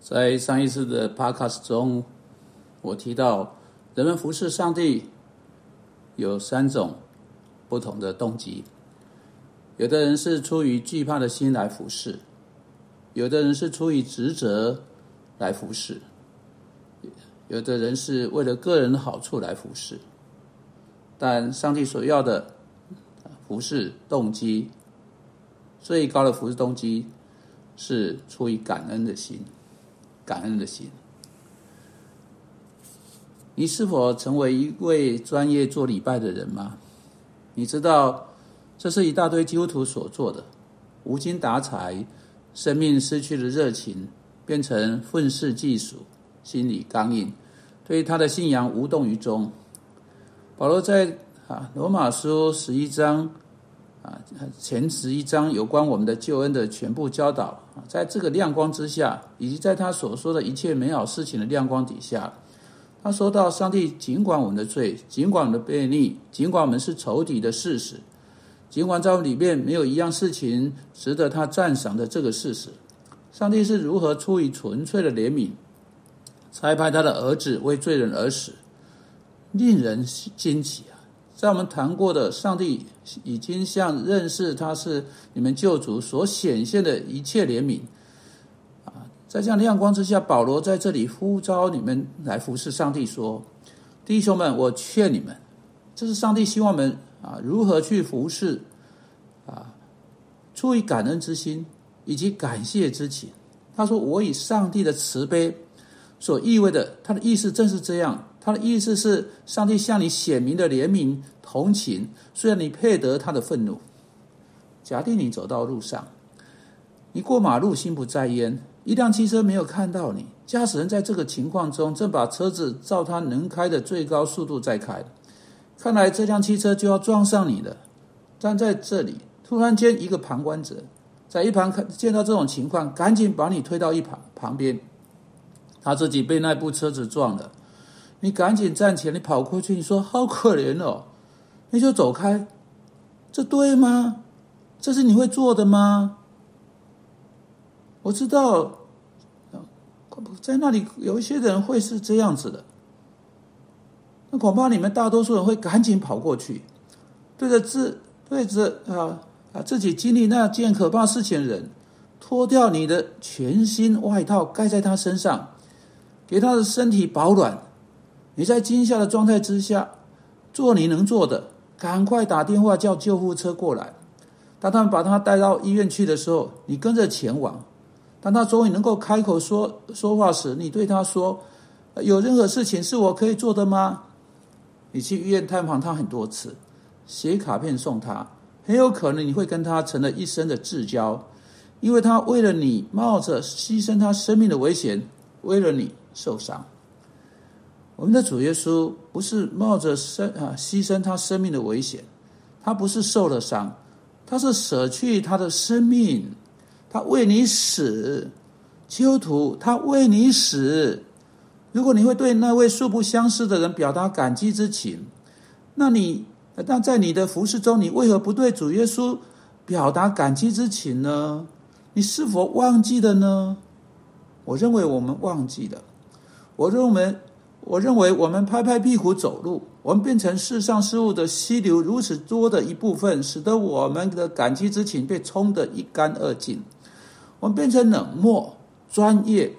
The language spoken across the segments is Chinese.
在上一次的 podcast 中，我提到人们服侍上帝有三种不同的动机。有的人是出于惧怕的心来服侍，有的人是出于职责来服侍，有的人是为了个人的好处来服侍。但上帝所要的服侍动机，最高的服侍动机是出于感恩的心。感恩的心，你是否成为一位专业做礼拜的人吗？你知道，这是一大堆基督徒所做的，无精打采，生命失去了热情，变成愤世嫉俗，心里刚硬，对他的信仰无动于衷。保罗在啊罗马书十一章。啊，前十一章有关我们的救恩的全部教导啊，在这个亮光之下，以及在他所说的一切美好事情的亮光底下，他说到：上帝尽管我们的罪，尽管我们的悖逆，尽管我们是仇敌的事实，尽管在我们里面没有一样事情值得他赞赏的这个事实，上帝是如何出于纯粹的怜悯，差派他的儿子为罪人而死，令人惊奇啊！在我们谈过的，上帝已经向认识他是你们救主所显现的一切怜悯啊，在这样亮光之下，保罗在这里呼召你们来服侍上帝，说：“弟兄们，我劝你们，这是上帝希望我们啊如何去服侍啊，出于感恩之心以及感谢之情。”他说：“我以上帝的慈悲所意味的，他的意思正是这样。”他的意思是，上帝向你显明的怜悯、同情，虽然你配得他的愤怒。假定你走到路上，你过马路心不在焉，一辆汽车没有看到你，驾驶人在这个情况中正把车子照他能开的最高速度在开，看来这辆汽车就要撞上你了。站在这里，突然间一个旁观者在一旁看见到这种情况，赶紧把你推到一旁旁边，他自己被那部车子撞了。你赶紧站起来，你跑过去，你说好可怜哦，你就走开，这对吗？这是你会做的吗？我知道，在那里有一些人会是这样子的，那恐怕你们大多数人会赶紧跑过去，对着自对着啊啊自己经历那件可怕事情的人，脱掉你的全新外套盖在他身上，给他的身体保暖。你在惊吓的状态之下，做你能做的，赶快打电话叫救护车过来。当他们把他带到医院去的时候，你跟着前往。当他终于能够开口说说话时，你对他说：“有任何事情是我可以做的吗？”你去医院探访他很多次，写卡片送他，很有可能你会跟他成了一生的至交，因为他为了你冒着牺牲他生命的危险，为了你受伤。我们的主耶稣不是冒着生啊牺牲他生命的危险，他不是受了伤，他是舍去他的生命，他为你死，基督徒他为你死。如果你会对那位素不相识的人表达感激之情，那你那在你的服饰中，你为何不对主耶稣表达感激之情呢？你是否忘记了呢？我认为我们忘记了，我认为。我认为，我们拍拍屁股走路，我们变成世上事物的溪流如此多的一部分，使得我们的感激之情被冲得一干二净。我们变成冷漠、专业。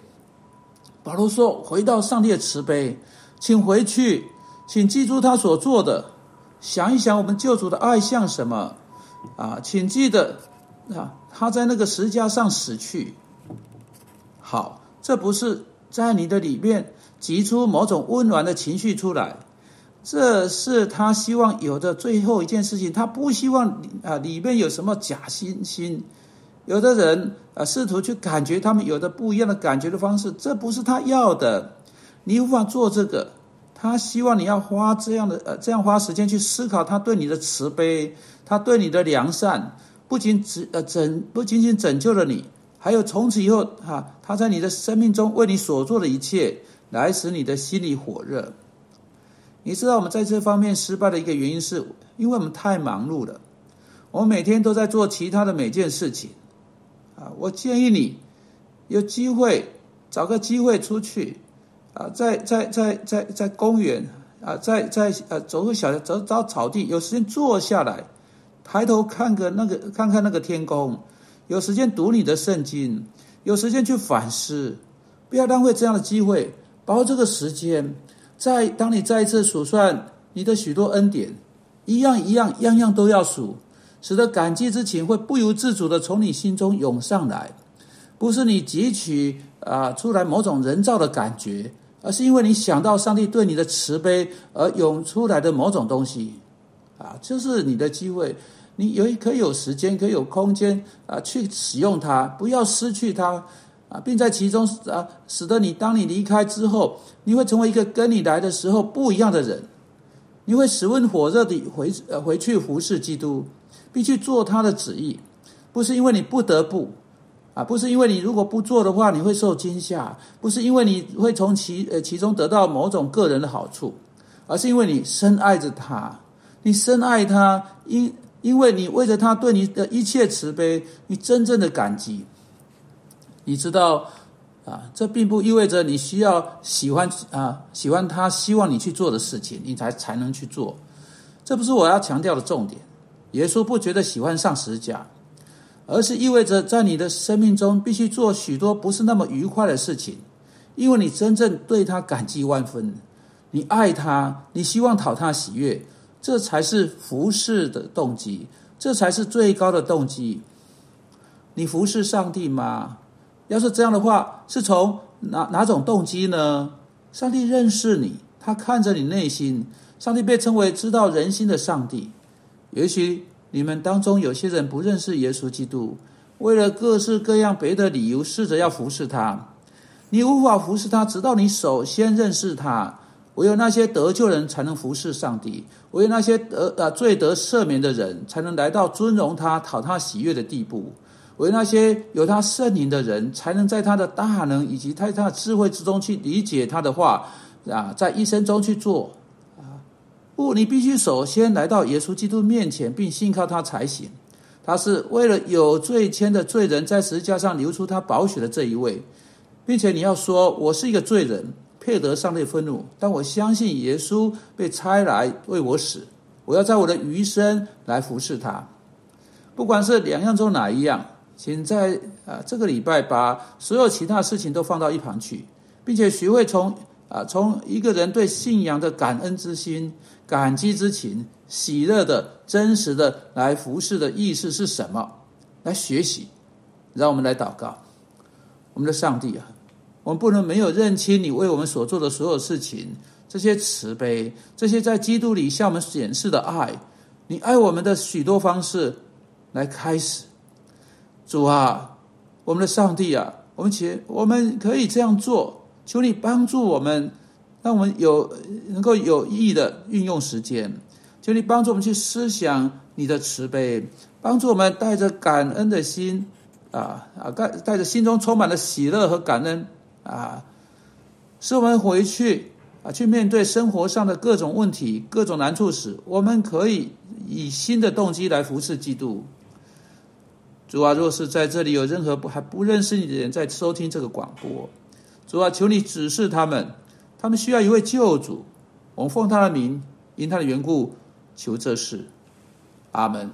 保罗说：“回到上帝的慈悲，请回去，请记住他所做的，想一想我们救主的爱像什么啊？请记得啊，他在那个石架上死去。好，这不是在你的里面。”挤出某种温暖的情绪出来，这是他希望有的最后一件事情。他不希望啊里面有什么假惺惺。有的人啊试图去感觉他们有的不一样的感觉的方式，这不是他要的。你无法做这个。他希望你要花这样的呃这样花时间去思考他对你的慈悲，他对你的良善，不仅只呃拯不仅仅拯救了你，还有从此以后哈他在你的生命中为你所做的一切。来使你的心里火热。你知道我们在这方面失败的一个原因，是因为我们太忙碌了。我们每天都在做其他的每件事情。啊，我建议你有机会找个机会出去，啊，在在在在在公园啊，在在呃走个小走找草地，有时间坐下来，抬头看个那个看看那个天空，有时间读你的圣经，有时间去反思，不要浪费这样的机会，把握这个时间，在当你再一次数算你的许多恩典，一样一样样样都要数。使得感激之情会不由自主的从你心中涌上来，不是你汲取啊出来某种人造的感觉，而是因为你想到上帝对你的慈悲而涌出来的某种东西，啊，就是你的机会，你有可以有时间，可以有空间啊去使用它，不要失去它啊，并在其中啊，使得你当你离开之后，你会成为一个跟你来的时候不一样的人，你会十温火热的回呃回去服侍基督。并去做他的旨意，不是因为你不得不，啊，不是因为你如果不做的话你会受惊吓，不是因为你会从其呃其中得到某种个人的好处，而是因为你深爱着他，你深爱他，因因为你为着他对你的一切慈悲，你真正的感激。你知道啊，这并不意味着你需要喜欢啊喜欢他希望你去做的事情，你才才能去做，这不是我要强调的重点。耶稣不觉得喜欢上十架，而是意味着在你的生命中必须做许多不是那么愉快的事情，因为你真正对他感激万分，你爱他，你希望讨他喜悦，这才是服侍的动机，这才是最高的动机。你服侍上帝吗？要是这样的话，是从哪哪种动机呢？上帝认识你，他看着你内心，上帝被称为知道人心的上帝。也许你们当中有些人不认识耶稣基督，为了各式各样别的理由，试着要服侍他。你无法服侍他，直到你首先认识他。唯有那些得救人才能服侍上帝，唯有那些得呃罪得赦免的人才能来到尊荣他、讨他喜悦的地步。唯有那些有他圣灵的人，才能在他的大能以及在他的智慧之中去理解他的话啊，在一生中去做。啊不，你必须首先来到耶稣基督面前，并信靠他才行。他是为了有罪愆的罪人，在十字架上流出他宝血的这一位，并且你要说：“我是一个罪人，配得上帝愤怒，但我相信耶稣被差来为我死。我要在我的余生来服侍他。”不管是两样中哪一样，请在啊这个礼拜把所有其他事情都放到一旁去，并且学会从啊从一个人对信仰的感恩之心。感激之情、喜乐的、真实的来服侍的意思是什么？来学习，让我们来祷告。我们的上帝啊，我们不能没有认清你为我们所做的所有事情，这些慈悲，这些在基督里向我们显示的爱，你爱我们的许多方式来开始。主啊，我们的上帝啊，我们且我们可以这样做，求你帮助我们。让我们有能够有意义的运用时间，求你帮助我们去思想你的慈悲，帮助我们带着感恩的心，啊啊，带带着心中充满了喜乐和感恩啊，使我们回去啊，去面对生活上的各种问题、各种难处时，我们可以以新的动机来服侍基督。主啊，若是在这里有任何不还不认识你的人在收听这个广播，主啊，求你指示他们。他们需要一位救主，我们奉他的名，因他的缘故求这事。阿门。